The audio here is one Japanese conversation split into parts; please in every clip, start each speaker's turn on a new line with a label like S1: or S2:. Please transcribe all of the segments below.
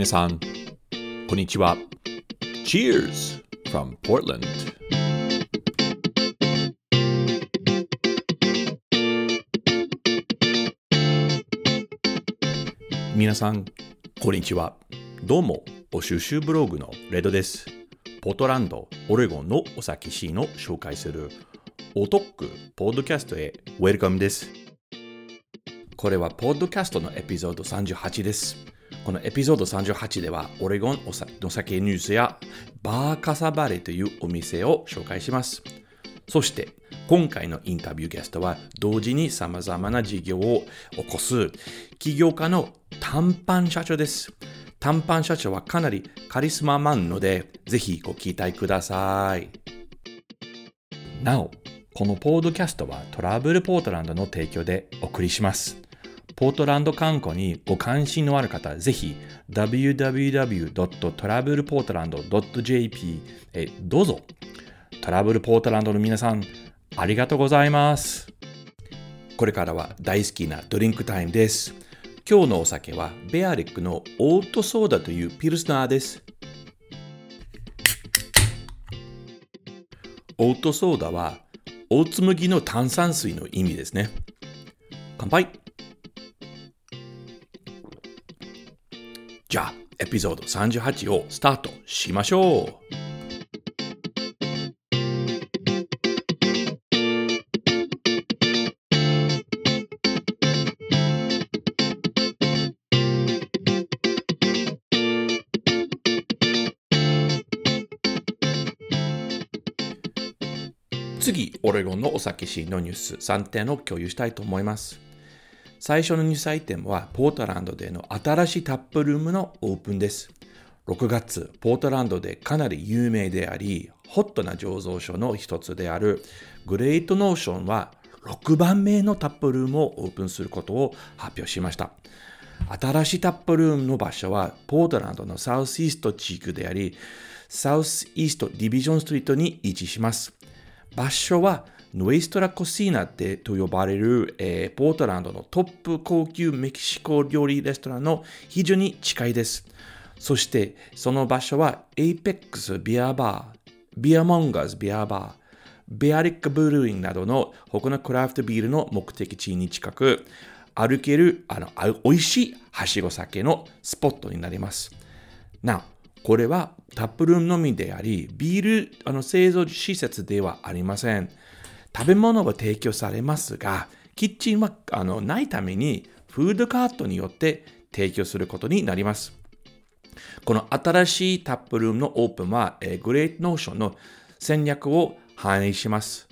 S1: 皆さん、こんにちは。Cheers from Portland! 皆さん、こんにちは。どうも、お収集ブログのレドです。ポートランド、オレゴンのお酒シーンを紹介するおトックポッドキャストへウェルカムです。これはポッドキャストのエピソード38です。このエピソード38では、オレゴンの酒ニュースやバーカサバレというお店を紹介します。そして、今回のインタビューゲストは、同時に様々な事業を起こす起業家の短パン社長です。短パン社長はかなりカリスママンので、ぜひご期待ください。なお、このポードキャストはトラブルポートランドの提供でお送りします。ポートランド観光にご関心のある方、ぜひ www.travelportland.jp へどうぞ。トラブルポートランドの皆さん、ありがとうございます。これからは大好きなドリンクタイムです。今日のお酒はベアリックのオートソーダというピルスナーです。オートソーダはオーツ麦の炭酸水の意味ですね。乾杯エピソード38をスタートしましょう。次、オレゴンのお酒シーンのニュース3点を共有したいと思います。最初のニュースアイテムは、ポートランドでの新しいタップルームのオープンです。6月、ポートランドでかなり有名であり、ホットな醸造所の一つであるグレートノーションは6番目のタップルームをオープンすることを発表しました。新しいタップルームの場所はポートランドのサウスイースト地区であり、Southeast Division Street に位置します。場所は Nuestra Cocina ってと呼ばれる、えー、ポートランドのトップ高級メキシコ料理レストランの非常に近いです。そしてその場所はエイペックスビアバー、ビアモンガーズビアバー、ベアリックブルーインなどの他のクラフトビールの目的地に近く、歩けるあの美味しいはしご酒のスポットになります。なお、これはタップルームのみであり、ビールあの製造施設ではありません。食べ物は提供されますが、キッチンはあのないためにフードカートによって提供することになります。この新しいタップルームのオープンは、え、グレートノーションの戦略を反映します。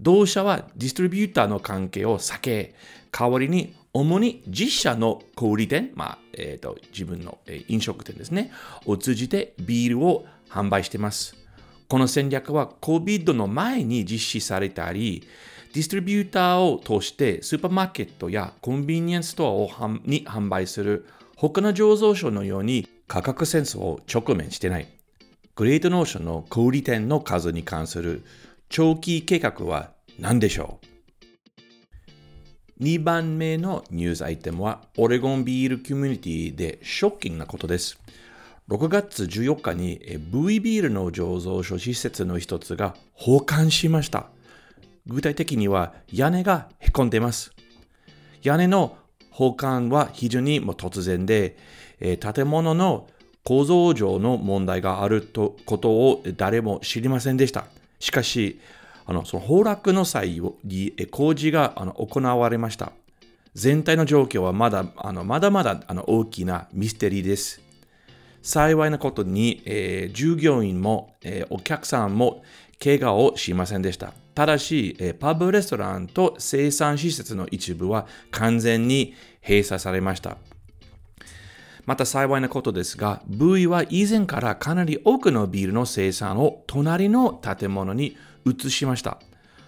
S1: 同社はディストリビューターの関係を避け、代わりに主に実社の小売店、まあえーと、自分の、飲食店ですね、を通じてビールを販売しています。この戦略は COVID の前に実施されたり、ディストリビューターを通してスーパーマーケットやコンビニエンスストアをに販売する他の醸造所のように価格戦争を直面してない。グレートノーションの小売店の数に関する長期計画は何でしょう ?2 番目のニュースアイテムはオレゴンビールコミュニティでショッキングなことです。6月14日に V ビールの醸造所施設の一つが崩壊しました。具体的には屋根がへこんでいます。屋根の崩壊は非常にも突然で、建物の構造上の問題があるとことを誰も知りませんでした。しかし、あのその崩落の際に工事があの行われました。全体の状況はまだあのまだまだ大きなミステリーです。幸いなことに、えー、従業員も、えー、お客さんも怪我をしませんでした。ただし、えー、パブレストランと生産施設の一部は完全に閉鎖されました。また幸いなことですが、V は以前からかなり多くのビールの生産を隣の建物に移しました。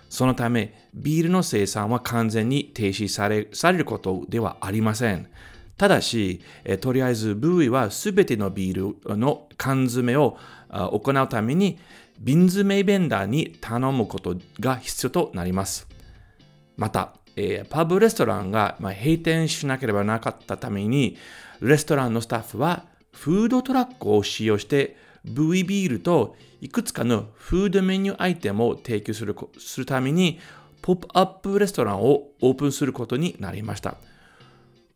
S1: そのため、ビールの生産は完全に停止されされることではありません。ただし、えとりあえず、ブーイはすべてのビールの缶詰を行うために、瓶詰ベンダーに頼むことが必要となります。また、えー、パブレストランが、ま、閉店しなければなかったために、レストランのスタッフはフードトラックを使用して V ビールといくつかのフードメニューアイテムを提供するするためにポップアップレストランをオープンすることになりました。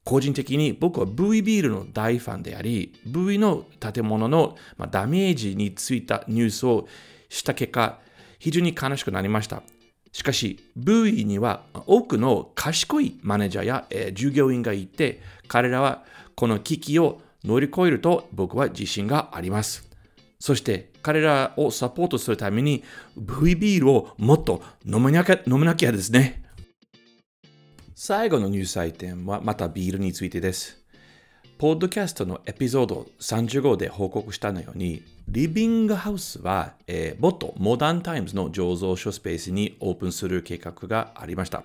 S1: 個人的に僕は V ビールの大ファンであり、V の建物のダメージについたニュースをした結果、非常に悲しくなりました。しかし、V には多くの賢いマネージャーや、従業員がいて、彼らはこの危機を乗り越えると僕は自信があります。そして彼らをサポートするために V ビールをもっと飲まなきゃ飲まなきゃですね。最後のニュースアイテムはまたビールについてです。ポッドキャストのエピソード35で報告したのように、 Living Haus は、えー、元 Modern Times の醸造所スペースにオープンする計画がありました。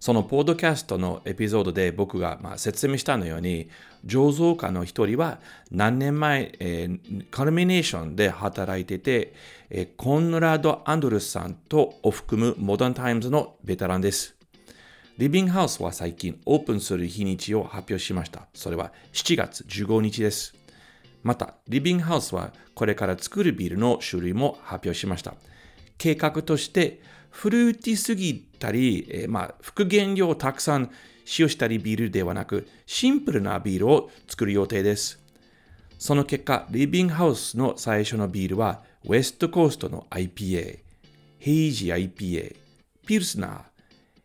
S1: そのポッドキャストのエピソードで僕がまあ説明したのように、醸造家の一人は何年前、えー、 Culmination で働いてて、えー、 Conrad Andrus さんとを含む Modern Times のベテランです。 Living Haus は最近オープンする日にちを発表しました。それは7月15日です。また、 Living Haus はこれから作るビールの種類も発表しました。計画として、フルーティすぎたり、えー、まあ、副原料をたくさん使用したりビールではなく、シンプルなビールを作る予定です。その結果、リビングハウスの最初のビールは、ウェストコーストの IPA、ヘイジ IPA、ピルスナー、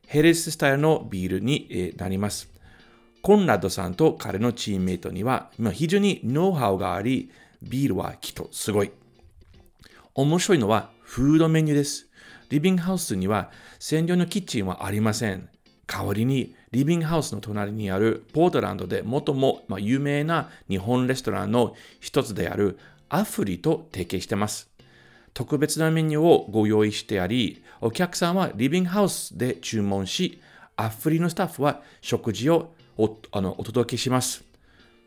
S1: ヘレススタイルのビールになります。コンラッドさんと彼のチームメイトには非常にノウハウがあり、ビールはきっとすごい。面白いのはフードメニューです。リビングハウスには専用のキッチンはありません。代わりにリビングハウスの隣にあるポートランドで最も有名な日本レストランの一つであるアフリと提携しています。特別なメニューをご用意してあり、お客さんはリビングハウスで注文し、アフリのスタッフは食事をおあのお届けします。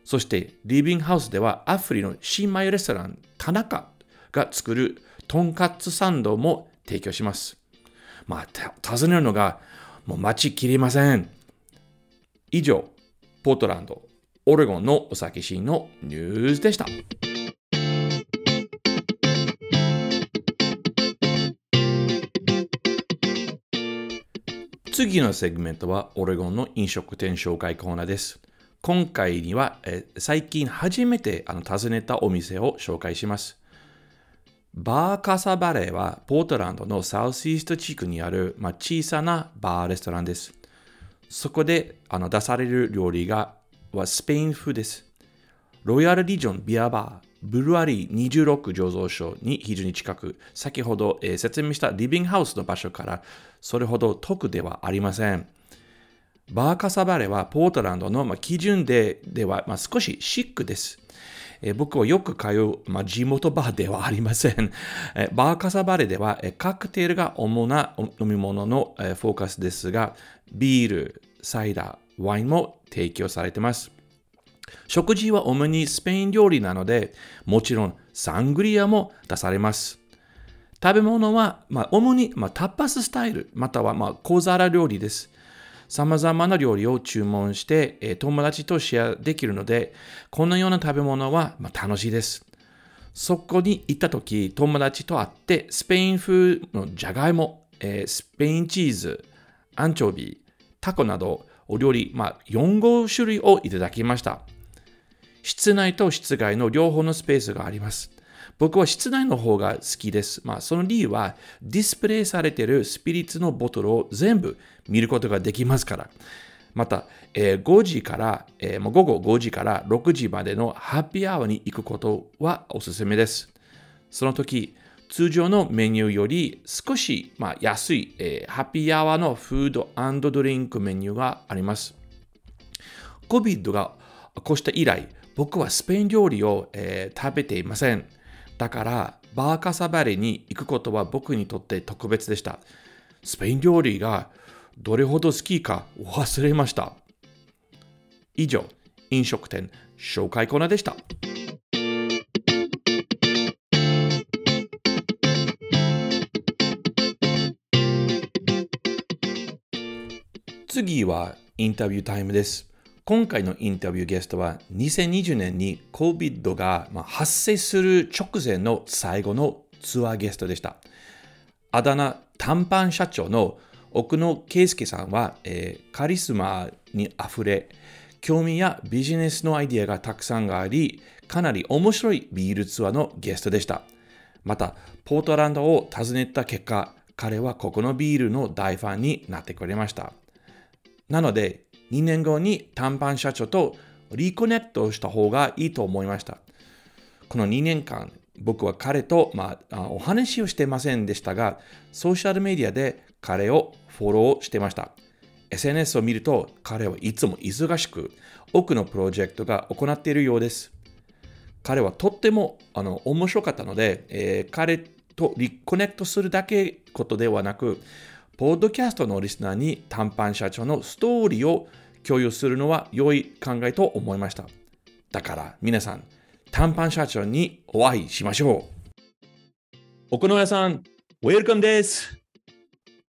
S1: そして、リビングハウスではアフリの新米レストラン、田中が作るとんかつサンドも提供します。まあ、尋ねるのがもう待ちきれません。以上、ポートランド、オレゴンのお酒シーンのニュースでした。次のセグメントはオレゴンの飲食店紹介コーナーです。今回には、え最近初めてあの訪ねたお店を紹介します。バーカサバレーはポートランドのサウスイースト地区にある、まあ、小さなバーレストランです。そこであの出される料理がはスペイン風です。ロイヤルリジョンビアバー、ブルワリー26醸造所に非常に近く、先ほど、えー、説明したリビングハウスの場所からそれほど遠ではありません。バーカサバレはポートランドの、基準ででは、少しシックです。僕はよく通う、地元バーではありません。バーカサバレでは、カクテルが主な飲み物の、フォーカスですが、ビール、サイダー、ワインも提供されています。食事は主にスペイン料理なので、もちろんサングリアも出されます。食べ物は、まあ、主に、まあ、タッパススタイル、または、まあ、小皿料理です。様々な料理を注文して、えー、友達とシェアできるので、このような食べ物は、まあ、楽しいです。そこに行った時、友達と会って、スペイン風のじゃがいも、えー、スペインチーズ、アンチョビ、タコなど、お料理、まあ、4、5種類をいただきました。室内と室外の両方のスペースがあります。僕は室内の方が好きです。まあ、その理由は、ディスプレイされているスピリッツのボトルを全部見ることができますから。また、えー、5時から、えー、午後5時から6時までのハッピーアワーに行くことはおすすめです。その時、通常のメニューより少し、まあ、安い、えー、ハッピーアワーのフードドリンクメニューがあります。COVID が起こした以来、僕はスペイン料理を、えー、食べていません。だから、バーカサバレに行くことは僕にとって特別でした。スペイン料理がどれほど好きか忘れました。以上、飲食店紹介コーナーでした。次はインタビュータイムです。今回のインタビューゲストは2020年に COVID が発生する直前の最後のツアーゲストでした。あだ名短パン社長の奥野圭介さんは、えー、カリスマにあふれ、興味やビジネスのアイディアがたくさんあり、かなり面白いビールツアーのゲストでした。また、ポートランドを訪ねた結果、彼はここのビールの大ファンになってくれました。なので、2年後に短パン社長とリコネットした方がいいと思いました。この2年間、僕は彼と、まあ、お話をしてませんでしたが、ソーシャルメディアで彼をフォローしてました。SNS を見ると彼はいつも忙しく多くのプロジェクトが行っているようです。彼はとってもあの面白かったので、えー、彼とリコネクトするだけことではなく、ポッドキャストのリスナーに短パン社長のストーリーを共有するのは良い考えと思いました。だから皆さん、短パン社長にお会いしましょう。奥野屋さん、ウェルカムです。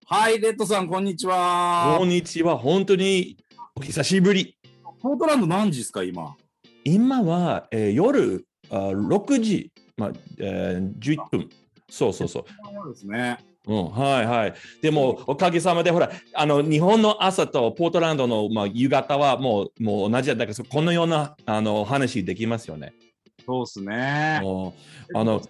S2: はい、レッドさん、こんにちは。
S1: こんにちは。本当にお久しぶり。
S2: ポートランド何時ですか、今？
S1: 今は、えー、夜あ6時、まあえー、11分。そうそうそう。
S2: そうですね。
S1: うん、はいはい。でも、おかげさまで、ほら、あの、日本の朝とポートランドの、まあ、夕方はもう、もう同じだけど、このような、あの、話できますよね。
S2: そうですね。
S1: あの、は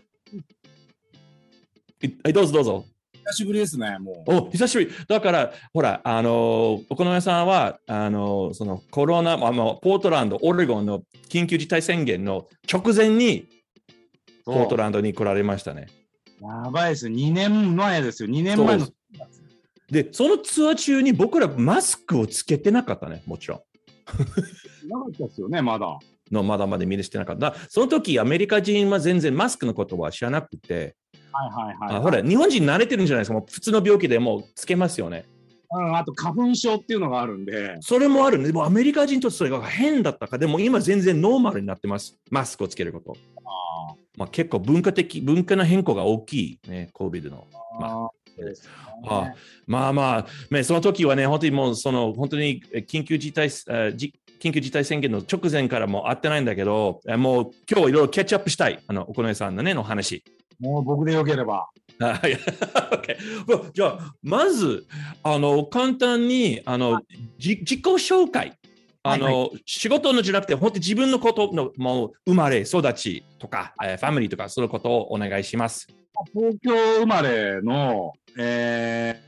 S1: い、どうぞどうぞ。
S2: 久しぶりですね、も
S1: う。お、久しぶり。だから、ほら、あの、お好み屋さんは、あの、そのコロナ、あの、ポートランド、オレゴンの緊急事態宣言の直前に、ポートランドに来られましたね。
S2: やばいです。2年前ですよ。2年前の。
S1: で、そのツアー中に僕らマスクをつけてなかったね、もちろん。
S2: なかったですよね、まだ。
S1: のまだまだ見れしてなかった。その時アメリカ人は全然マスクのことは知らなくて、
S2: はいはいはい、
S1: はい、ほら、日本人慣れてるんじゃないですか、もう普通の病気でもうつけますよね。
S2: うん、あと花粉症っていうのがあるんで。
S1: それもあるんで、でもアメリカ人とそれが変だったか、でも今全然ノーマルになってます、マスクをつけること。あまあ、結構文化的、文化の変更が大きいね、COVID の。まああまあまあ、ね、その時はね、本当にもう、その本当に緊急事態、緊急事態宣言の直前からも会ってないんだけど、もう今日いろいろキャッチアップしたい、あの、お好みさんのね、の話。
S2: もう僕でよければ。
S1: じゃあ、まず、あの、簡単に、あの、自己紹介。あの、はいはい、仕事のじゃなくて、本当に自分のことの、もう、生まれ、育ちとか、えー、ファミリーとか、そのことをお願いします。
S2: 東京生まれの、え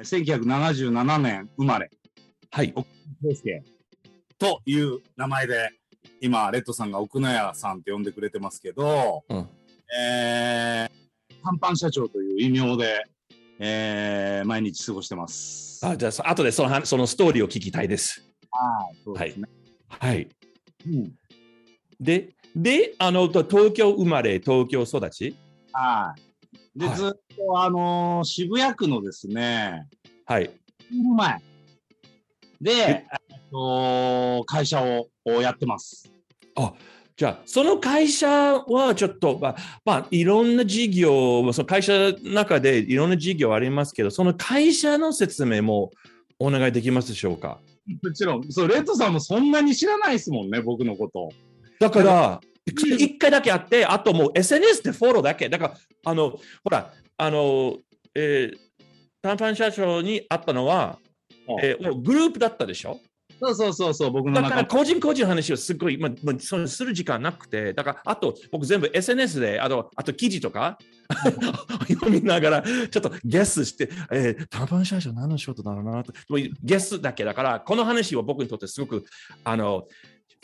S2: ー、1977年生まれ。
S1: はい。
S2: という名前で、今、レッドさんが奥野屋さんって呼んでくれてますけど、うん、えー、短パン社長という異名で、えー、毎日過ごしてます。
S1: あじゃあ、後でそのそのストーリーを聞きたいです。
S2: はい。
S1: はい。はい、うん、で、で、あの、東京生まれ、東京育ち？
S2: はい。で、はい、ずっと、あのー、渋谷区のですね、
S1: はい。
S2: 前で、え？っと、会社をやってます。
S1: あ、じゃあ、その会社はちょっと、まあ、まあ、いろんな事業、その会社の中でいろんな事業ありますけど、その会社の説明もお願いできますでしょうか？
S2: もちろん、そう、レッドさんもそんなに知らないですもんね、僕のこと。
S1: だから、一回だけあって、あともう SNS でフォローだけ。だから、あの、ほら、あの、えー、短パン社長に会ったのは、えー、グループだったでしょ？
S2: そうそうそうそう、僕の
S1: だから個人個人の話をすごい、まあ、まあ、そする時間なくて、だからあと僕全部 SNS で、あとあと記事とか 読みながら、ちょっとゲスして、えー、短パン社長何の仕事だろうなと、ゲスだけだから、この話は僕にとってすごく、あの、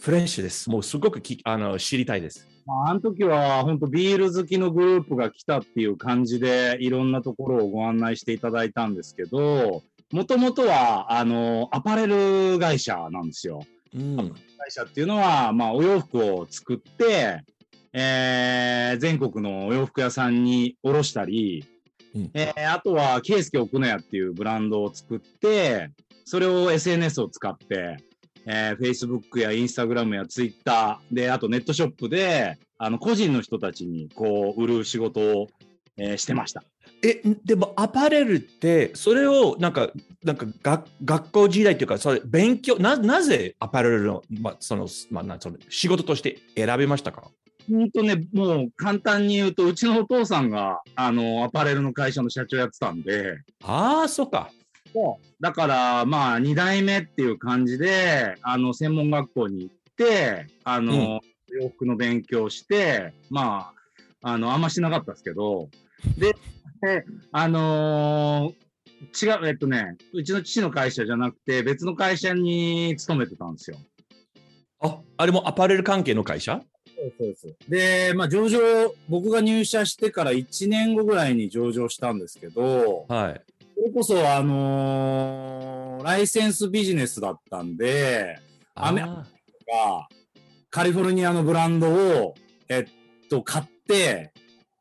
S1: フレッシュです。もうすごくきあの知りたいです。
S2: あ、あの時は本当ビール好きのグループが来たっていう感じでいろんなところをご案内していただいたんですけど、もともとは、あの、アパレル会社なんですよ。うん、会社っていうのは、まあ、お洋服を作って、えー、全国のお洋服屋さんに卸したり、うん、えー、あとは、ケイスケ奥野屋っていうブランドを作って、それを SNS を使って、えー、Facebook や Instagram や Twitter で、あとネットショップで、あの、個人の人たちにこう、売る仕事を、えー、してました。
S1: え、でもアパレルって、それをなんか、なんか学学校時代というか、それ勉強、ななぜアパレルの,、まあそのまあ、なんその仕事として選びましたか？
S2: ほんとね、もう簡単に言うと、うちのお父さんが、あの、アパレルの会社の社長やってたんで、
S1: ああ、そっか。
S2: だから、まあ、二代目っていう感じで、あの、専門学校に行って、あの、洋服の勉強して、まあ、あの、あんましなかったですけど、で、であのー違う、えっとね、うちの父の会社じゃなくて、別の会社に勤めてたんですよ。
S1: ああれもアパレル関係の会社？
S3: そうです。で、まあ、上場、僕が入社してから1年後ぐらいに上場したんですけど、
S1: はい。
S3: それこそ、あのーライセンスビジネスだったんで、アメ
S1: あ
S3: がカリフォルニアのブランドを、えっと、買って、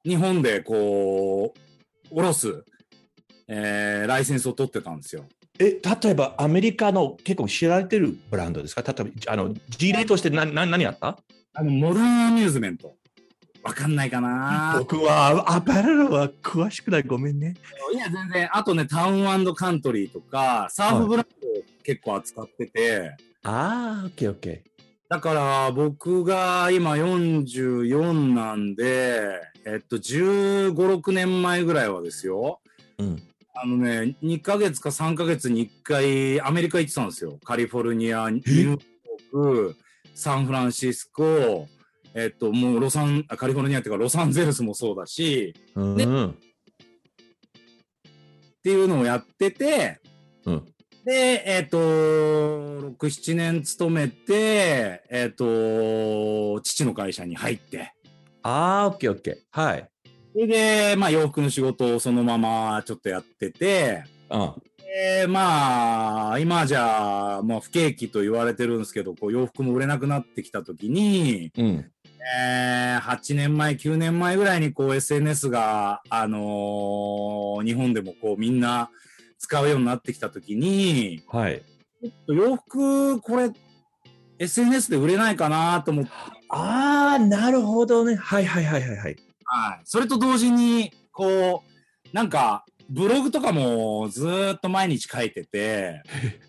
S3: 日本でこう、おろす、えーライセンスを取ってたんですよ。
S1: え例えばアメリカの結構知られてるブランドですか？例えばあの事例として何何何あった？
S3: あの、モダンアミューズメント。わかんないかな
S1: 僕はアパレルは詳しくないごめんね。
S3: いや、全然。あとね、タウンカントリーとか、サーフブランドを結構扱ってて、
S1: ああ、オッケーオッケ
S3: だから僕が今44なんで、えっと、15、6年前ぐらいはですよ。
S1: ー。うん。
S3: あのね、2ヶ月か3ヶ月に1回アメリカ行ってたんですよ。カリフォルニア、ニューヨーク、サンフランシスコ、えっと、もうロサン、あカリフォルニアっていうかロサンゼルスもそうだし、
S1: うん。
S3: ねっていうのをやってて、
S1: うん。
S3: で、えっ、と、6、7年勤めて、えっ、と、父の会社に入って、
S1: ああ、オッケーオッケー。はい。
S3: それで、まあ洋服の仕事をそのままちょっとやってて、
S1: うん。
S3: で、まあ、今じゃ、まあ不景気と言われてるんですけど、こう洋服も売れなくなってきたときに、
S1: うん。
S3: えー、8年前、9年前ぐらいにこう SNS が、あのー日本でもこうみんな使うようになってきたときに、
S1: はい。
S3: 洋服、これ、SNS で売れないかなと思って、
S1: ああ、なるほどね。はいはいはいはいはい。
S3: はい。それと同時に、こう、なんか、ブログとかもずーっと毎日書いてて、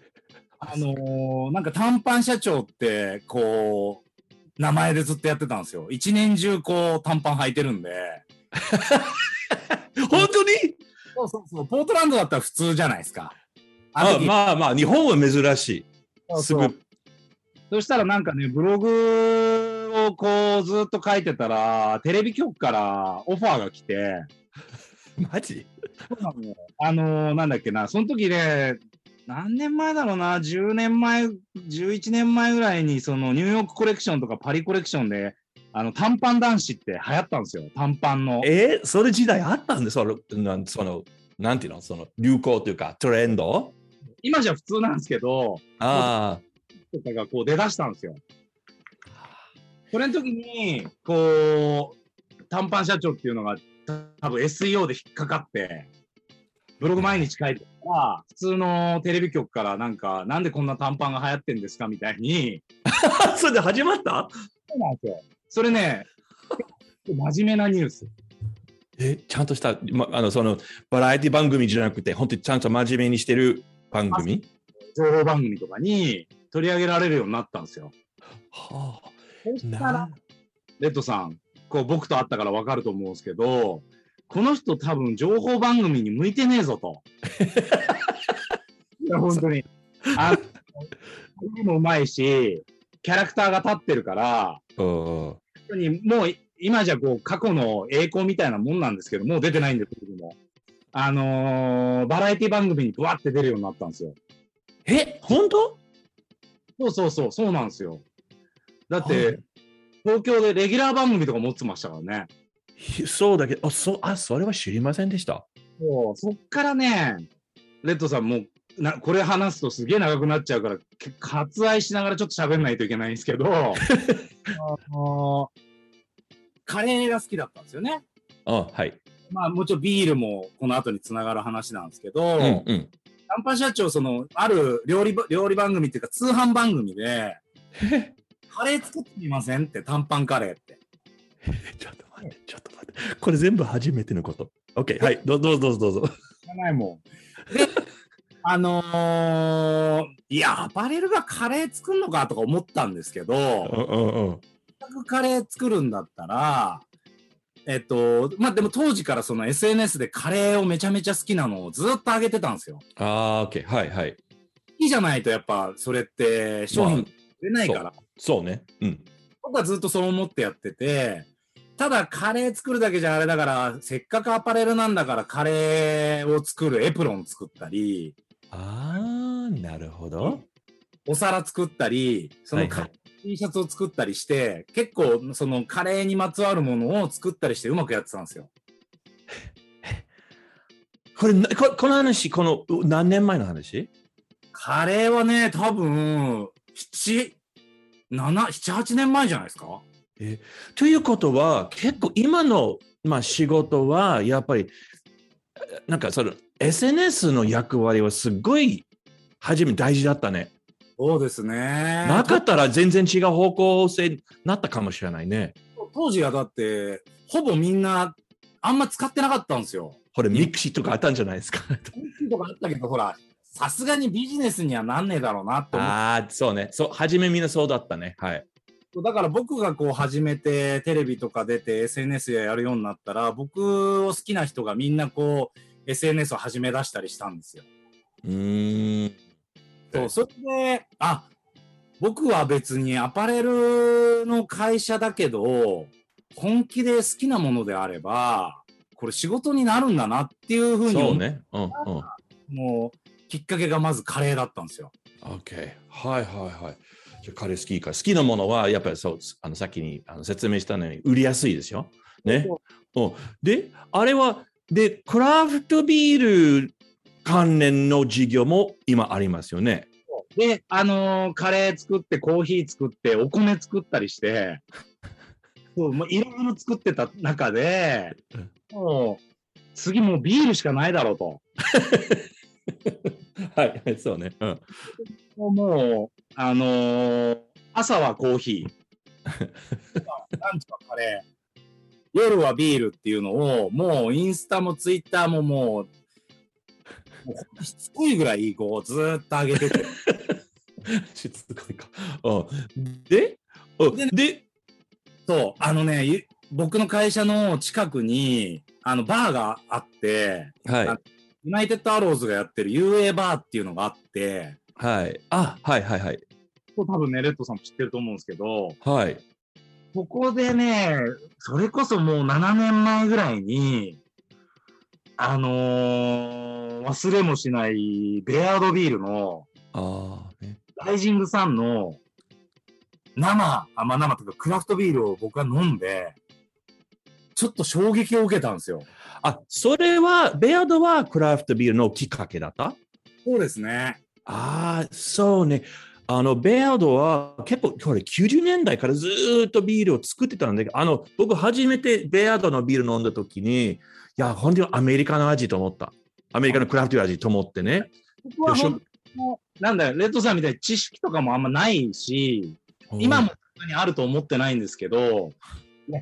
S3: あのーなんか短パン社長って、こう、名前でずっとやってたんですよ。一年中こう短パン履いてるんで。
S1: 本当に？
S3: そうそうそう。ポートランドだったら普通じゃないですか。あ
S1: まあまあ、日本は珍しい。す
S2: そう
S1: ぐ。
S2: そしたらなんかね、ブログをこうずっと書いてたら、テレビ局からオファーが来て、
S1: マジ？
S2: あのーなんだっけな、その時ね、何年前だろうな、10年前、11年前ぐらいに、そのニューヨークコレクションとかパリコレクションで、あの短パン男子って流行ったんですよ、短パンの。
S1: えー？それ時代あったんでその、なんその、なんていうの？その流行というかトレンド？
S2: 今じゃ普通なんですけど、
S1: あ
S2: とかがこう出だしたんですよ。それの時に、こう、短パン社長っていうのが、た多分 SEO で引っかかって、ブログ毎日書いてたら、普通のテレビ局からなんか、なんでこんな短パンが流行ってんですかみたいに、
S1: あ。それで始まった？
S2: そうなんですよ。それね、真面目なニュース。
S1: え、ちゃんとした、ま、あの、その、バラエティ番組じゃなくて、本当にちゃんと真面目にしてる番組？
S2: 情報番組とかに取り上げられるようになったんですよ。
S1: は
S2: そし
S1: あ、
S2: たら
S1: な、
S2: レッドさん、こう僕と会ったから分かると思うんですけど、この人多分情報番組に向いてねえぞと。いや、本当に。あの、声もうまいし、キャラクターが立ってるから、
S1: うん
S2: 本当にもう今じゃこう過去の栄光みたいなもんなんですけど、もう出てないんですけども。あのーバラエティ番組にブワって出るようになったんですよ。
S1: え、本当？
S2: そうそうそう、そうなんですよ。だって、
S1: はい
S2: 東京でレギュラー番組とか持ってましたからね。
S1: そうだけど、あ、そあそれは知りませんでした？
S2: そうそっからね、レッドさんもうな、これ話すとすげえ長くなっちゃうから、け割愛しながらちょっと喋んないといけないんですけど、あの
S3: カレーが好きだったんですよね。
S1: あはい。
S3: まあもちろんビールもこの後につながる話なんですけど、
S1: うんうん。
S3: 短パン社長、その、ある料理ば、料理番組っていうか通販番組で、カレー作ってみませんって、短パンカレーって。
S1: ちょっと待って、ちょっと待って。これ全部初めてのこと。OK。はい。どどうぞどうぞどうぞ。
S2: ないもん。で、あのーいや、アパレルがカレー作るのかとか思ったんですけど、
S1: うんうんうん。
S2: 全くカレー作るんだったら、えっと、まあ、でも当時からその SNS でカレーをめちゃめちゃ好きなのをずっと上げてたんですよ。
S1: ああ、OK。はいはい。
S2: 好きじゃないとやっぱそれって商品売れないから、
S1: そうね。うん。
S2: 僕はずっとそう思ってやってて、ただカレー作るだけじゃあれだから、せっかくアパレルなんだからカレーを作るエプロン作ったり、
S1: ああ、なるほど。
S2: お皿作ったり、その
S1: はいはい
S2: T シャツを作ったりして、結構そのカレーにまつわるものを作ったりしてうまくやってたんですよ。
S1: これ、なここの話、このう何年前の話？
S2: カレーはね、多分、7、7、7、8年前じゃないですか？
S1: ということは、結構今の、まあ、仕事は、やっぱり、なんかその SNS の役割はすごい初め大事だったね。
S2: そうですね。
S1: なかったら全然違う方向性になったかもしれないね。
S2: 当時はだって、ほぼみんな、あんま使ってなかったんですよ。
S1: これ mixi とかあったんじゃないですか。
S2: とかあったけど、ほら、さすがにビジネスにはなんねえだろうなって思っ
S1: ああ、そうね。そう、初めみんなそうだったね。はい。
S2: て、だから僕がこう始めて、テレビとか出て SNS でやるようになったら、僕を好きな人がみんなこう、SNS を始め出したりしたんですよ。
S1: うーん。
S2: そう、それで、あ、僕は別にアパレルの会社だけど、本気で好きなものであれば、これ仕事になるんだなっていうふうに思
S1: そうね。うんうん。
S2: もう、きっかけがまずカレーだったんですよ。
S1: OK。はいはいはい。じゃあ彼好きか。好きなものはやっぱりそう、あのさっきにあの説明したのように売りやすいですよ。ね。うん、で、あれは、で、クラフトビール関連の事業も今ありますよね。
S2: で、あのーカレー作って、コーヒー作って、お米作ったりして、そう、もういろいろ作ってた中で、もう、次もうビールしかないだろうと。
S1: はい、はい、そうね。うん。
S2: もう、あのー朝はコーヒー、ランチはカレー、夜はビールっていうのを、もうインスタもツイッターももう、もうしつこいぐらい、こう、ずーっと上げてて。
S1: しつこいか。うん、で、うん
S2: でね
S1: で、
S2: そう、あのね、ゆ僕の会社の近くに、あの、バーがあって、
S1: はい
S2: あ。ユナイテッドアローズがやってる UA バーっていうのがあって、
S1: はい。あ、はいはいはい。
S2: 多分ね、レッドさんも知ってると思うんですけど、
S1: はい。
S2: ここでね、それこそもう7年前ぐらいに、あのー忘れもしないベアードビールの
S1: ああ、ね。
S2: ライジングさんの生、あ、まあ生というかクラフトビールを僕は飲んで、ちょっと衝撃を受けたんですよ。
S1: あ、それは、ベアードはクラフトビールのきっかけだった？
S2: そうですね。
S1: ああ、そうね。あの、ベアードは結構、これ90年代からずーっとビールを作ってたんだけど、あの、僕初めてベアードのビール飲んだ時に、いや、本当にアメリカの味と思った。アメリカのクラフト味と思ってね。
S2: なんだよ、レッドさんみたいに知識とかもあんまないし、今もそんなにあると思ってないんですけど、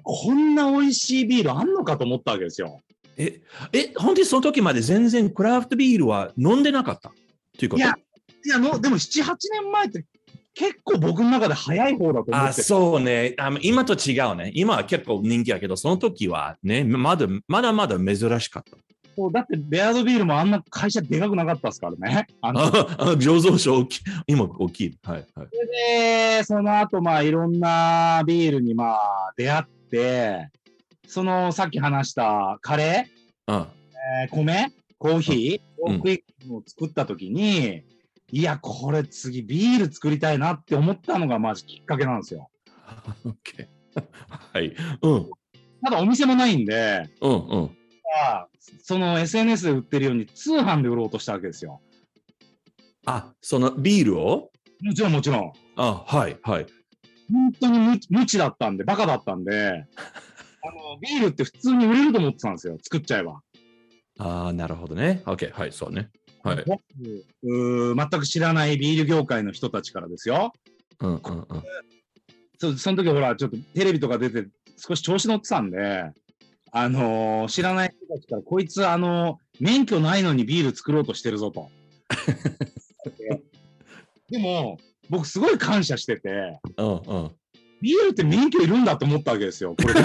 S2: こんな美味しいビールあんのかと思ったわけですよ。
S1: え、え、本当にその時まで全然クラフトビールは飲んでなかった？ということ？
S2: いや、いやのでも7、8年前って結構僕の中で早い方だと思
S1: あ、
S2: って
S1: そうねあ。今と違うね。今は結構人気やけど、その時はね、まだまだまだ珍しかった。
S2: そうだってベアードビールもあんな会社でかくなかったですからね。あの
S1: ああの醸造所大きい、今大きい。はい、はい。
S2: それで、その後まあいろんなビールにまあ出会って、そのさっき話したカレー、
S1: うん
S2: えー米、コーヒー、
S1: うん
S2: オークイを作った時に、いや、これ次ビール作りたいなって思ったのがまずきっかけなんですよ。
S1: はい。うん。
S2: ただお店もないんで、
S1: うんうん。
S2: その SNS で売ってるように通販で売ろうとしたわけですよ。
S1: あ、そのビールを？
S2: もちろんもちろん。
S1: あ、はいはい。
S2: 本当に無無知だったんで、バカだったんで、あの、ビールって普通に売れると思ってたんですよ。作っちゃえば。
S1: ああ、なるほどね。OK。はい、そうね。はい。
S2: うー全く知らないビール業界の人たちからですよ。
S1: うんうんうん。
S2: そその時ほら、ちょっとテレビとか出て少し調子乗ってたんで、あのー知らない人たちから、こいつ、あのー免許ないのにビール作ろうとしてるぞと。でも、僕すごい感謝してて、
S1: うんうん。
S2: ビールって免許いるんだと思ったわけですよ。これ、ちょ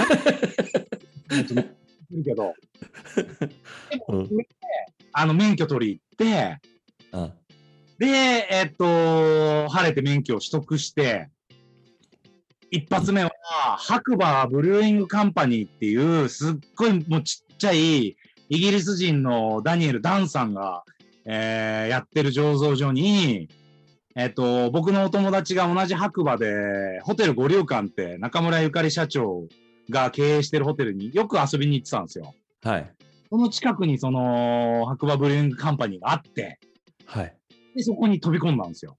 S2: っと言るけど、
S1: うん。
S2: あの、免許取り行って、
S1: うん
S2: で、えっと、晴れて免許を取得して、一発目は、白馬ブルーイングカンパニーっていう、すっごいもうちっちゃい、イギリス人のダニエル・ダンさんが、えーやってる醸造所に、えっと、僕のお友達が同じ白馬で、ホテル五竜館って中村ゆかり社長が経営してるホテルによく遊びに行ってたんですよ。
S1: はい。
S2: その近くにその白馬ブルーイングカンパニーがあって、
S1: はい。
S2: で、そこに飛び込んだんですよ。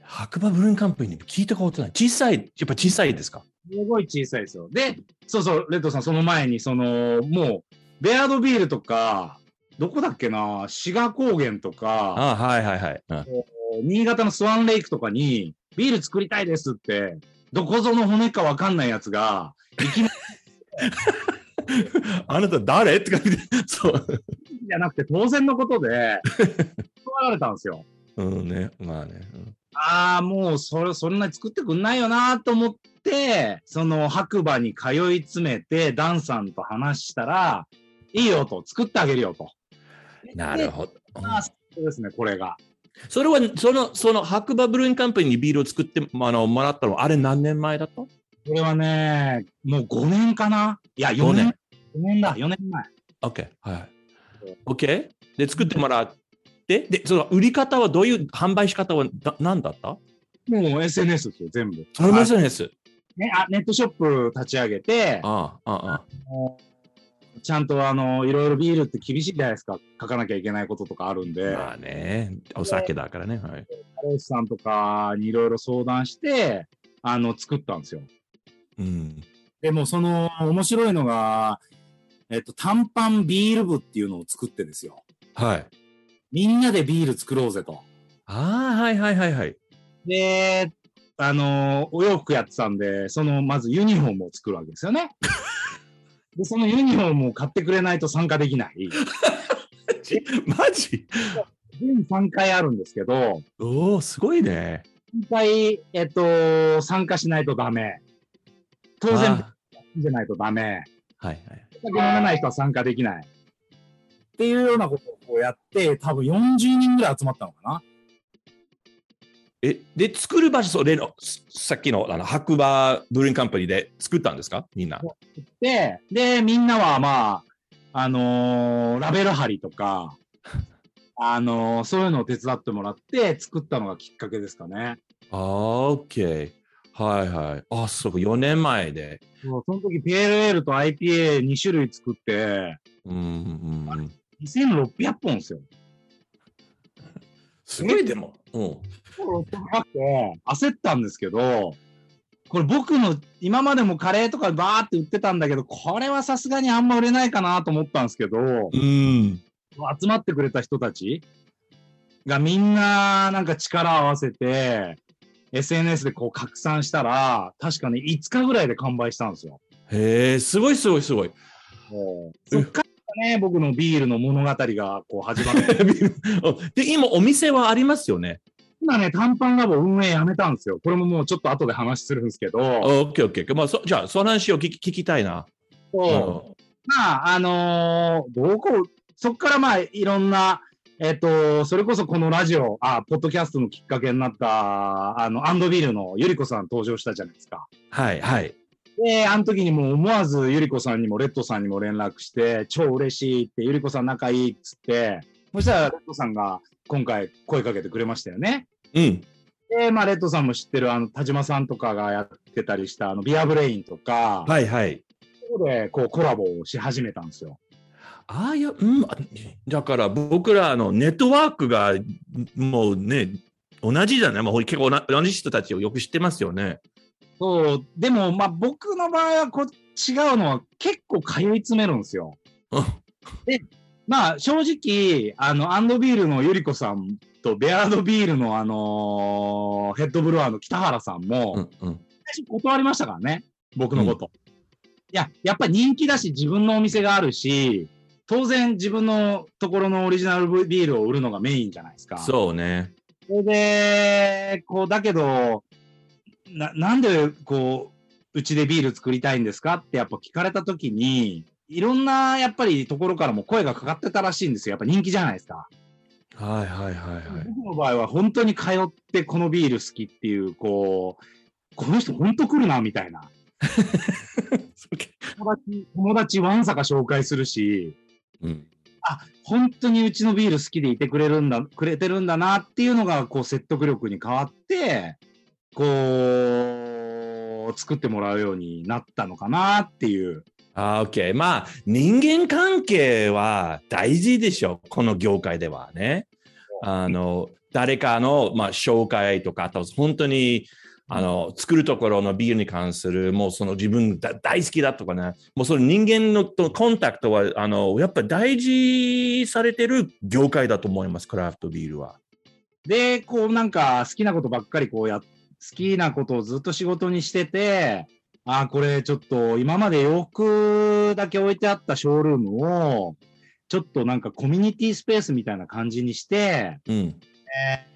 S1: 白馬ブルーンカンパニー聞いたことない。小さい、やっぱ小さいですか？
S2: すごい小さいですよ。で、そうそう、レッドさん、その前に、その、もう、ベアードビールとか、どこだっけな、志賀高原とか、
S1: あはいはいはい。うん
S2: 新潟のスワンレイクとかに、ビール作りたいですって、どこぞの骨かわかんないやつが、いきなり
S1: あなた誰？って感じで。そう。
S2: じゃなくて当然のことで、断られたんですよ。
S1: うんね。まあね。
S2: ああ、もうそれ、そんなに作ってくんないよなと思って、その白馬に通い詰めて、ダンさんと話したら、いいよと、作ってあげるよと。
S1: うんなるほど。
S2: まあ、そうですね、これが。
S1: それは、その、その白馬ブルーンカンパニーにビールを作って、あの、もらったの、あれ何年前だった？
S2: これはね、もう5年かな？いや、4
S1: 5
S2: 年
S1: 年。
S2: 4年だ、4年前。
S1: ?OK。はい。OK? で、作ってもらって、で、その売り方はどういう販売し方はな何だった？
S2: もう SNS ですよ、全部。
S1: それも SNS。
S2: ね、あネットショップ立ち上げて、
S1: ああ、ああ。
S2: ちゃんとあの、いろいろビールって厳しいじゃないですか。書かなきゃいけないこととかあるんで、
S1: まあね、お酒だからね。はい。
S2: カレスさんとかにいろいろ相談して、あの、作ったんですよ。
S1: うん。
S3: でもその面白いのが、えっと、短パンビール部っていうのを作ってですよ。
S1: はい。
S3: みんなでビール作ろうぜと。
S1: ああ、はいはいはいはい。
S2: で、あの、お洋服やってたんで、その、まずユニフォームを作るわけですよね。で、そのユニフォームを買ってくれないと参加できない。
S1: マジ？
S2: 全3回あるんですけど、
S1: おお、すごいね。
S2: 3回、えっと、参加しないとダメ。当然、
S1: あ
S2: じゃないとダメ。
S1: ーはいはい。
S2: お酒飲めない人は参加できない。
S3: っていうようなことをこうやって、多分40人ぐらい集まったのかな。
S1: え、で、作る場所、それの、すさっきのあの白馬ブルーンカンパニーで作ったんですか？みんな。
S2: で、で、みんなはまあ、あのーラベル貼りとか、あのーそういうのを手伝ってもらって作ったのがきっかけですかね。
S1: ああ、オッケー。はいはい。あ、そうか、4年前で。
S2: そうその時、ペールエールと IPA2 種類作って、
S1: うんうんうん。
S2: 2600本ですよ。
S1: すごいでも。うん。
S2: 600って焦ったんですけど、これ僕の今までもカレーとかバーって売ってたんだけど、これはさすがにあんま売れないかなと思ったんですけど、
S1: うん。
S2: 集まってくれた人たちがみんななんか力を合わせて、SNS でこう拡散したら、確かに5日ぐらいで完売したんですよ。
S1: へえ、すごいすごいすごい。
S2: そっからね、僕のビールの物語がこう始まって、
S1: で、今お店はありますよね。
S2: 今ね、短パンラボ運営やめたんですよ。これももうちょっと後で話するんですけど、
S1: オッケーオッケー。まあ、そじゃあ、その話を聞き聞きたいな。
S2: そうまあ、あのーどこ、そっからまあ、いろんな、えっ、と、それこそこのラジオ、あ、ポッドキャストのきっかけになった、あの、アンドビルのゆりこさん登場したじゃないですか。
S1: はいはい。
S2: で、あの時にもう思わずゆりこさんにもレッドさんにも連絡して、超嬉しいって、ゆりこさん仲いいっつって、そしたらレッドさんが今回声かけてくれましたよね。
S1: うん。
S2: で、まあ、レッドさんも知ってる、あの、田島さんとかがやってたりした、あの、ビアブレインとか、
S1: はいはい。
S2: そこで、こう、コラボをし始めたんですよ。
S1: ああ、いや、うん。あだから僕らのネットワークがもうね、同じじゃない、まあ、結構な同じ人たちをよく知ってますよね。
S2: そう、でも、まあ、僕の場合はこう違うのは結構通い詰めるんですよ。
S1: うん
S2: まあ、正直、あの、アンドビールのゆりこさんと、ベアードビールの、あのーヘッドブルワーの北原さんも、
S1: うんうん。
S2: 最初断りましたからね、僕のこと。や、やっぱり人気だし、自分のお店があるし、当然自分のところのオリジナルビールを売るのがメインじゃないですか。
S1: そうね。
S2: それで、こう、だけど、な、なんで、こう、うちでビール作りたいんですかってやっぱ聞かれたときに、いろんな、やっぱりところからも声がかかってたらしいんですよ。やっぱ人気じゃないですか。
S1: はいはいはいはい。
S2: 僕の場合は本当に通ってこのビール好きっていう、こう、この人本当来るな、みたいな。友達、友達わんさか紹介するし、
S1: うん、
S2: あ、本当にうちのビール好きでいてくれるんだ、くれてるんだなっていうのが、こう、説得力に変わって、こう、作ってもらうようになったのかなっていう。
S1: あ、OK。まあ、人間関係は大事でしょ。この業界ではね。あの、誰かの、まあ、紹介とか、あと本当に、あの、作るところのビールに関する、もうその自分だ大好きだとかね、もうその人間のとコンタクトは、あの、やっぱり大事されてる業界だと思います、クラフトビールは。
S2: で、こうなんか好きなことばっかりこうや、好きなことをずっと仕事にしてて、あーこれちょっと今まで洋服だけ置いてあったショールームを、ちょっとなんかコミュニティスペースみたいな感じにして、
S1: うん。
S2: えー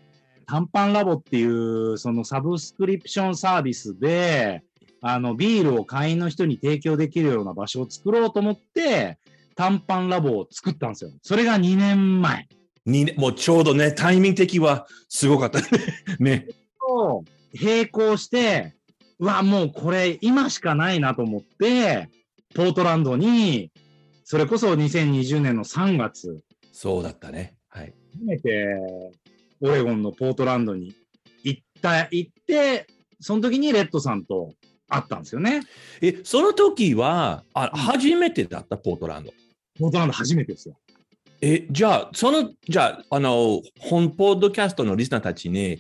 S2: 短パンラボっていうそのサブスクリプションサービスで、あの、ビールを会員の人に提供できるような場所を作ろうと思って、短パンラボを作ったんですよ。それが2年前。
S1: にもうちょうどね、タイミング的はすごかったね。ね。
S2: と並行して、うわ、もうこれ今しかないなと思って、ポートランドに、それこそ2020年の3月、
S1: そうだったね。はい。
S2: 初めてオレゴンのポートランドに行った、行って、その時にレッドさんと会ったんですよね。
S1: え、その時は、あ、初めてだった、ポートランド。
S2: ポートランド初めてですよ。
S1: え、じゃあ、その、じゃあ、あの、本ポッドキャストのリスナーたちに、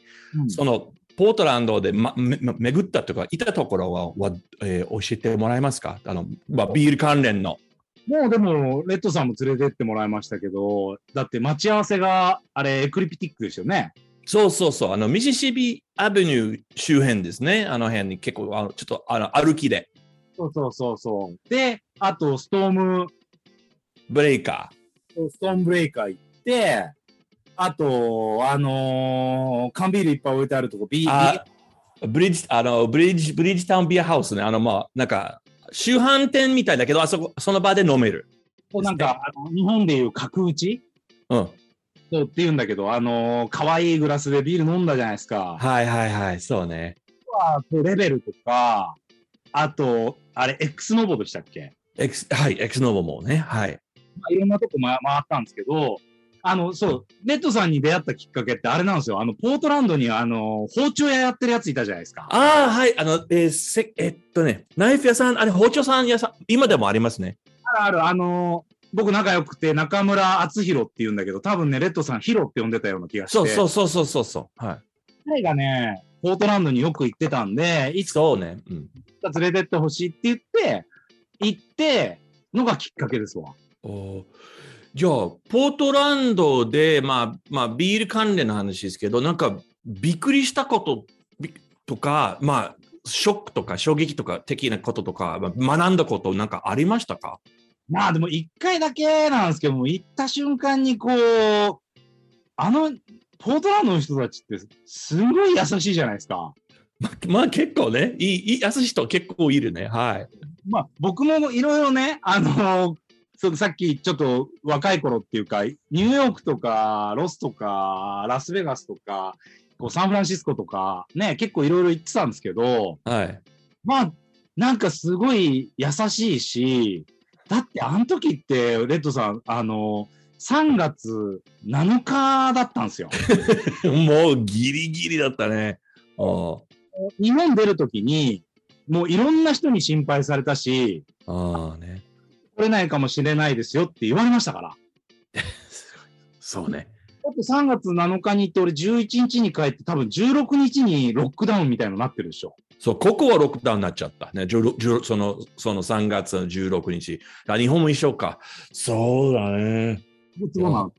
S1: その、ポートランドで、ま、めめ巡ったとか、いたところは、はえー教えてもらえますか？あの、まあ、ビール関連の。
S2: もうでも、レッドさんも連れてってもらいましたけど、だって待ち合わせが、あれ、エクリプティックですよね。
S1: そうそうそう、あの、ミシシビアベニュー周辺ですね。あの辺に結構、あのちょっと、あの、歩きで、
S2: そうそうそうそう。で、あと、ストーム、
S1: ブレイカ
S3: ストーンブレイカー行って、あと、あのー缶ビールいっぱい置いてあるとこ、ビ
S1: ー。ブリッジ、あの、ブリッジ、ブリッジタウンビアハウスね。あの、まあ、なんか、周販店みたいだけど、あそこ、その場で飲める。
S2: こうなんか、あの日本でいう角打ち？
S1: うん。
S2: そうって言うんだけど、あのー可愛いグラスでビール飲んだじゃないですか。
S1: はいはいはい、そうね。
S2: あとレベルとか、あと、あれ、X ノボでしたっけ、
S1: X、はい、X ノボもね。はい。
S2: まあ、いろんなとこ、ま、回ったんですけど、あの、そう、レッドさんに出会ったきっかけってあれなんですよ。あの、ポートランドに、あの、包丁屋やってるやついたじゃないですか。
S1: ああ、はい。あの、えーせ、えっとね、ナイフ屋さん、あれ、包丁さん屋さん、今でもありますね。
S2: あるある、あの僕仲良くて中村敦弘って言うんだけど、多分ね、レッドさんヒロって呼んでたような気がして。
S1: そうそうそうそうそうそう。はい。
S2: 彼がね、ポートランドによく行ってたんで、いつか
S1: そうね。うん。
S2: 連れてってほしいって言って、行って、のがきっかけですわ。
S1: おーじゃあ、ポートランドで、まあ、まあ、ビール関連の話ですけど、なんか、びっくりしたことびとか、まあ、ショックとか衝撃とか的なこととか、まあ学んだことなんかありましたか？
S2: まあでも一回だけなんですけども、行った瞬間にこう、あの、ポートランドの人たちってすごい優しいじゃないですか。
S1: まあ、まあ結構ね、いい、いい優しい人結構いるね。はい。
S2: まあ僕もいろいろね、あの、そうさっきちょっと若い頃っていうか、ニューヨークとかロスとかラスベガスとか、こうサンフランシスコとかね、結構いろいろ行ってたんですけど、
S1: はい。
S2: まあ、なんかすごい優しいし、だってあの時って、レッドさん、あの、3月7日だったんですよ。
S1: もうギリギリだったね。あ
S2: 日本出る時に、もういろんな人に心配されたし、
S1: あああね。
S2: 来れないかもしれないですよって言われましたから。
S1: そうね。
S2: だって3月7日に行って、俺11日に帰って、多分16日にロックダウンみたいのになってるでしょ。
S1: そう、ここはロックダウンになっちゃった。ね、16 16そのその3月の16日。あ日本も一緒か。そうだね。
S2: そうなん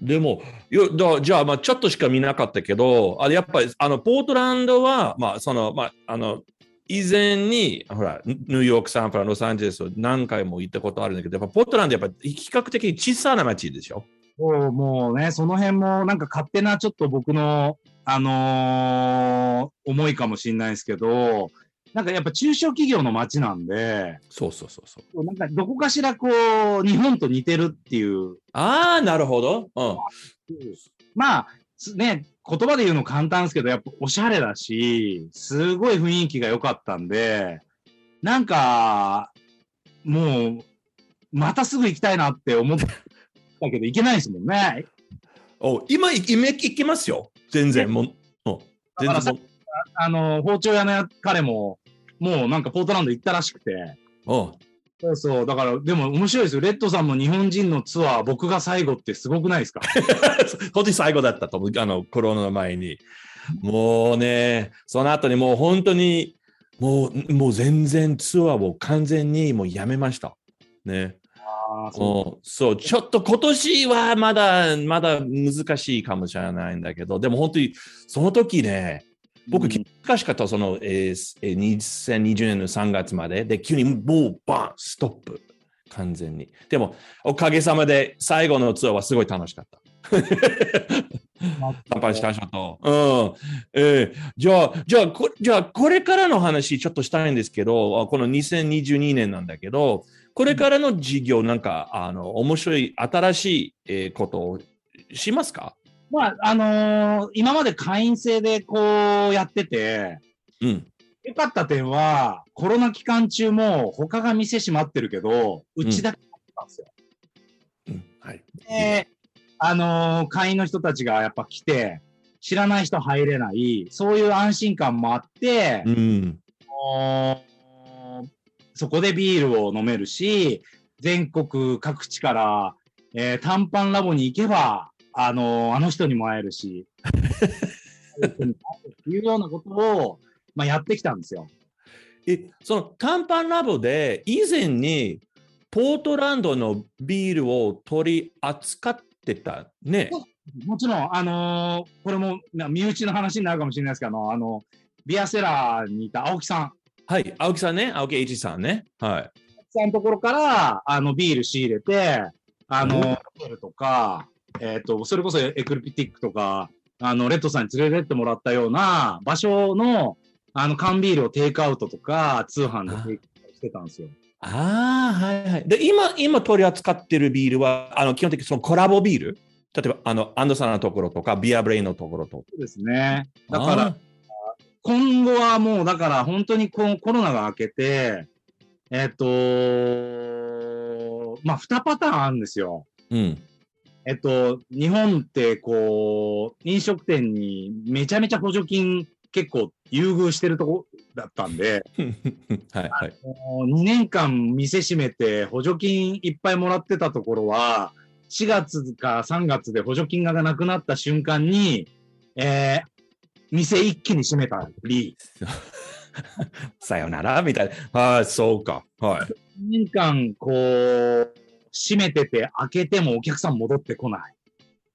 S1: でも、よだじゃあ、まあ、ちょっとしか見なかったけど、あれやっぱり、あの、ポートランドは、まあ、その、まあ、あの、以前に、ほら、ニューヨーク、サンフラン、ロサンゼルスを何回も行ったことあるんだけど、やっぱポートランドやっぱ比較的小さな町でしょ？
S2: もうもうね、その辺もなんか勝手なちょっと僕の、あのー思いかもしれないですけど、なんかやっぱ中小企業の街なんで、
S1: そうそうそうそう。
S2: なんかどこかしらこう、日本と似てるっていう、
S1: ああ、なるほど。うん。
S2: まあ、すね、言葉で言うの簡単ですけど、やっぱおしゃれだし、すごい雰囲気が良かったんで、なんか、もう、またすぐ行きたいなって思ったけど、行けないですもんね。
S1: お今、今行きますよ。全然。もう、うん全然も
S2: あの、包丁屋のや彼も、もうなんかポートランド行ったらしくて、
S1: う。うん
S2: そうそう、だから、でも面白いですよ。レッドさんも日本人のツアー、僕が最後ってすごくないですか？
S1: 本当に最後だったと思う。あの、コロナの前に。もうね、その後にもう本当に、もう、もう全然ツアーを完全にもうやめました。ね。
S2: あー
S1: うんそう、ちょっと今年はまだ、まだ難しいかもしれないんだけど、でも本当に、その時ね、僕、
S2: うん
S1: 難しかった、その、えーえー2020年の3月まで、で、急にもうバン、ストップ、完全に。でも、おかげさまで、最後のツアーはすごい楽しかった。乾杯した人と。うん。えーじゃあ、じゃあこ、じゃあ、これからの話ちょっとしたいんですけど、あこの2022年なんだけど、これからの事業、なんか、あの、面白い、新しい、えーことをしますか？
S2: まあ、あのー今まで会員制でこうやってて、
S1: うん。
S2: 良かった点は、コロナ期間中も他が店閉まってるけど、うちだけだったんですよ。
S1: うん。はい。
S2: で、あのー会員の人たちがやっぱ来て、知らない人入れない、そういう安心感もあって、
S1: うん。
S2: そこでビールを飲めるし、全国各地から、えー短パンラボに行けば、あのーあの人にも会えるし、いうようなことを、まあ、やってきたんですよ。
S1: え、その短パンラボで、以前に、ポートランドのビールを取り扱ってたね？
S2: もちろん、あのーこれもな身内の話になるかもしれないですけど、あの、ビアセラーにいた青木さん、
S1: はい。青木さんね？青木栄一さんね？はい。
S2: さんのところから、あの、ビール仕入れて、あ
S1: うん
S2: の、ホテルとか、えっ、と、それこそ Ecliptic とか、あの、レッドさんに連れてってもらったような場所の、あの、缶ビールをテイクアウトとか、通販で提供してたんですよ。
S1: ああ、はいはい。で、今、今取り扱ってるビールは、あの、基本的にそのコラボビール？例えば、あの、アンドさんのところとか、ビアブレインのところと。
S2: そうですね。だから、
S1: あ
S2: 今後はもう、だから本当にこうコロナが明けて、えっ、とまあ、2パターンあるんですよ。
S1: ー、うん。
S2: えっと、日本ってこう、飲食店にめちゃめちゃ補助金結構優遇してるとこだったんで、
S1: は いはい。
S2: もう2年間店閉めて補助金いっぱいもらってたところは、4月か3月で補助金がなくなった瞬間に、えー店一気に閉めたり、
S1: さよなら？みたいな。ああ、そうか。はい。
S2: 2年間こう、閉めてて開けてもお客さん戻ってこない。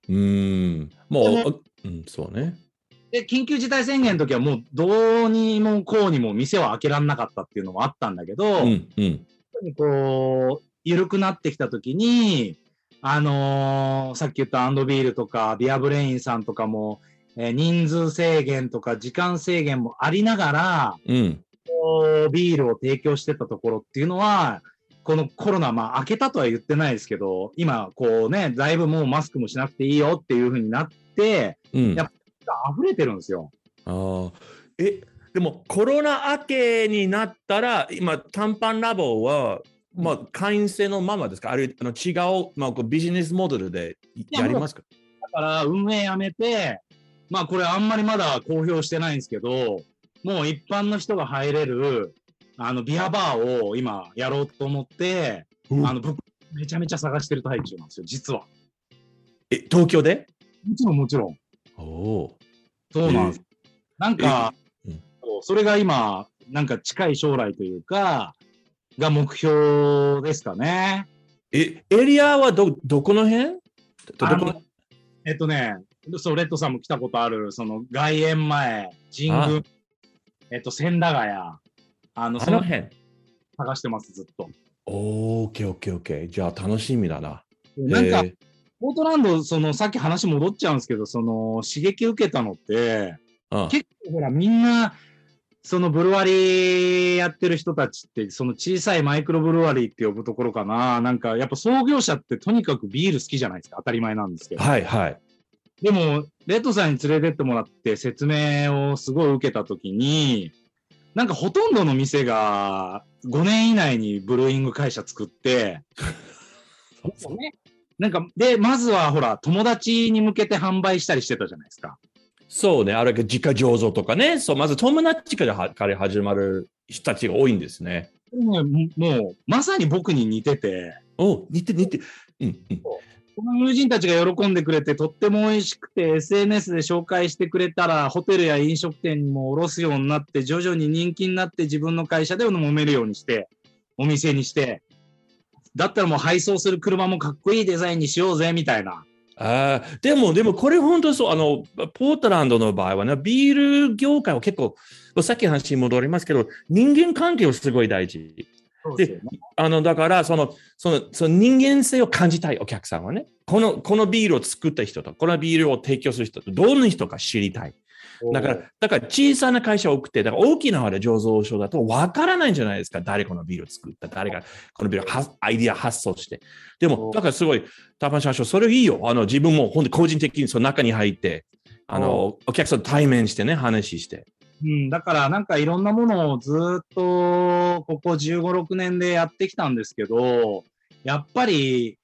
S1: うーん。も
S2: で
S1: う、うん、そうね。
S2: で、緊急事態宣言の時はもうどうにもこうにも店は開けられなかったっていうのもあったんだけど、
S1: うん、うん。
S2: こう、緩くなってきた時に、あのーさっき言ったアンドビールとか、ビアブレインさんとかも、えー人数制限とか時間制限もありながら、
S1: うん。
S2: こうビールを提供してたところっていうのは、このコロナ、まあ、明けたとは言ってないですけど、今、こうね、だいぶもうマスクもしなくていいよっていう風になって、
S1: うん。
S2: やっ溢れてるんですよ。
S1: ああ。え、でもコロナ明けになったら、今、短パンラボは、まあ、会員制のままですか？あるいはあの違う、まあ、こうビジネスモデルでやりますか？
S2: だから、運営やめて、まあ、これあんまりまだ公表してないんですけど、もう一般の人が入れる、あの、ビアバーを今やろうと思って、
S1: うん。
S2: あの、僕、めちゃめちゃ探してる最中なんですよ、実は。
S1: え、東京で？
S2: もちろん、もちろん。
S1: おお
S2: そうなんです。なんか、
S1: えうん
S2: それが今、なんか近い将来というか、が目標ですかね。
S1: え、エリアはど、どこの辺？
S2: えっとね、そう、レッドさんも来たことある、その外苑前、神
S1: あ
S2: 宮、えっと、千駄ヶ谷、あの、その
S1: 辺？
S2: 探してます、ずっと。
S1: オーケーオーケーオーケー。じゃあ楽しみだな。
S2: なんか
S1: え、ー
S2: ポートランド、その、さっき話戻っちゃうんですけど、その、刺激受けたのって、
S1: うん
S2: 結構ほら、みんな、そのブルワリーやってる人たちって、その小さいマイクロブルワリーって呼ぶところかな。なんか、やっぱ創業者ってとにかくビール好きじゃないですか。当たり前なんですけど。
S1: はいはい。
S2: でも、レッドさんに連れてってもらって説明をすごい受けたときに、なんかほとんどの店が5年以内にブルーイング会社作って、なんか、で、まずはほら、友達に向けて販売したりしてたじゃないですか。
S1: そうね。あれが自家醸造とかね。そう、まず友達からはから始まる人たちが多いんですね。
S2: もう、もうまさに僕に似てて、
S1: お似て似て。うんうん。
S2: この友人たちが喜んでくれて、とっても美味しくて、SNS で紹介してくれたら、ホテルや飲食店にも卸すようになって、徐々に人気になって、自分の会社でも飲めるようにして、お店にして、だったらもう配送する車もかっこいいデザインにしようぜ、みたいな。
S1: あ、でも、でもこれ本当そう、あの、ポートランドの場合はね、ビール業界は結構、さっきの話に戻りますけど、人間関係をすごい大事。
S2: で。
S1: あの、だから、その、その、その人間性を感じたいお客さんはね、この、このビールを作った人と、このビールを提供する人と、どんな人か知りたい。だから、だから小さな会社を送って、だから大きなあれ醸造所だとわからないんじゃないですか。誰このビールを作った、誰がこのビールをはアイディア発想して。でも、だからすごい、タパン社長、それいいよ。あの、自分も本当に個人的にその中に入って、あの、お客さんと対面してね、話して。
S2: うん、だからなんかいろんなものをずっとここ15、6年でやってきたんですけど、やっぱり、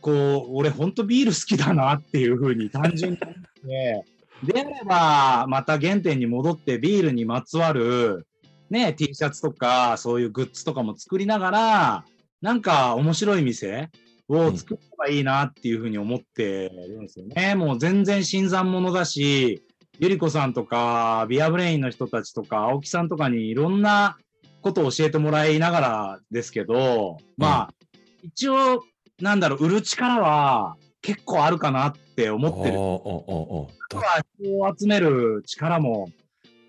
S2: こう、俺ほんとビール好きだなっていうふうに単純に思って、であれば、また原点に戻ってビールにまつわる、ね、T シャツとか、そういうグッズとかも作りながら、なんか面白い店を作ればいいなっていうふうに思ってるんですよね。もう全然新参者だし、ゆりこさんとか、ビアブレインの人たちとか、青木さんとかにいろんなことを教えてもらいながらですけど、まあ、一応、なんだろう、売る力は結構あるかなって思ってる。
S1: おーおーおーおー
S2: 人を集める力も、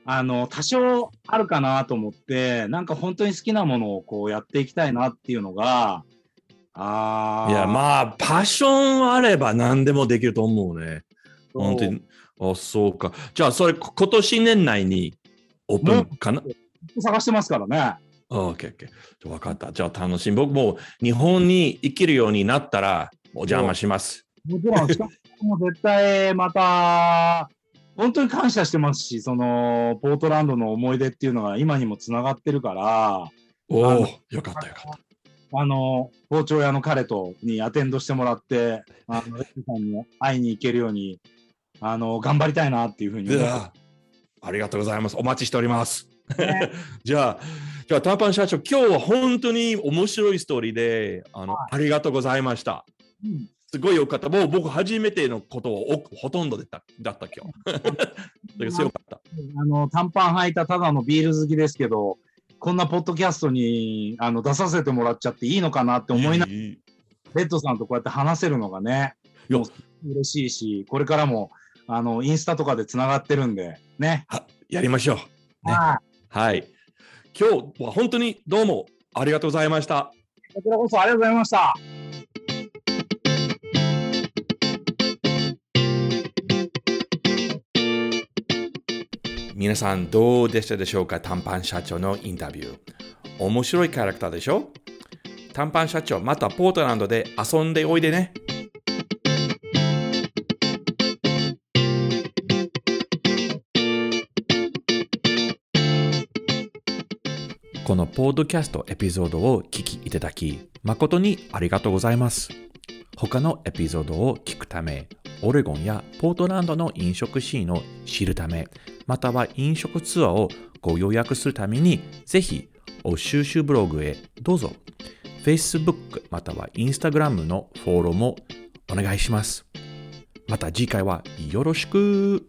S2: あの、多少あるかなと思って、なんか本当に好きなものをこうやっていきたいなっていうのが、ああ。
S1: いや、まあ、パッションあれば何でもできると思うね。本当に。あ、そうか。じゃあ、それ、こ今年年内にオープンかな、
S2: 探してますからね。
S1: あオッケーオッケー。わかった。じゃあ、楽しみ。僕も日本に生きるようになったら、お邪魔します。
S2: もちろん、も絶対また、本当に感謝してますし、その、ポートランドの思い出っていうのが今にもつながってるから、
S1: おおよかったよかった。
S2: あの、包丁屋の彼とにアテンドしてもらって、あの、さんに会いに行けるように、あの、頑張りたいなっていうふうに
S1: ありがとうございます。お待ちしております。
S2: ね
S1: じゃあ、じゃあ、ターパン社長、今日は本当に面白いストーリーで、あの、ありがとうございました。
S2: うん
S1: すごいよかった。もう僕初めてのことをおほとんどでただった今日。だかった。
S2: あの、短パン履いたただのビール好きですけど、こんなポッドキャストにあの出させてもらっちゃっていいのかなって思いながら、
S1: いい
S2: レッドさんとこうやって話せるのがね、嬉しいし、これからも、あの、インスタとかでつながってるんで、ね。
S1: はやりましょう。ね
S2: はい
S1: はい。今日は本当にどうもありがとうございました。
S2: こちらこそありがとうございました。
S1: 皆さんどうでしたでしょうか？短パン社長のインタビュー。面白いキャラクターでしょ？短パン社長、またポートランドで遊んでおいでね。このポッドキャストエピソードを聞きいただき、誠にありがとうございます。他のエピソードを聞くため、オレゴンやポートランドの飲食シーンを知るため、または飲食ツアーをご予約するために、ぜひ、お収集ブログへどうぞ。Facebook または Instagram のフォローもお願いします。また次回はよろしく。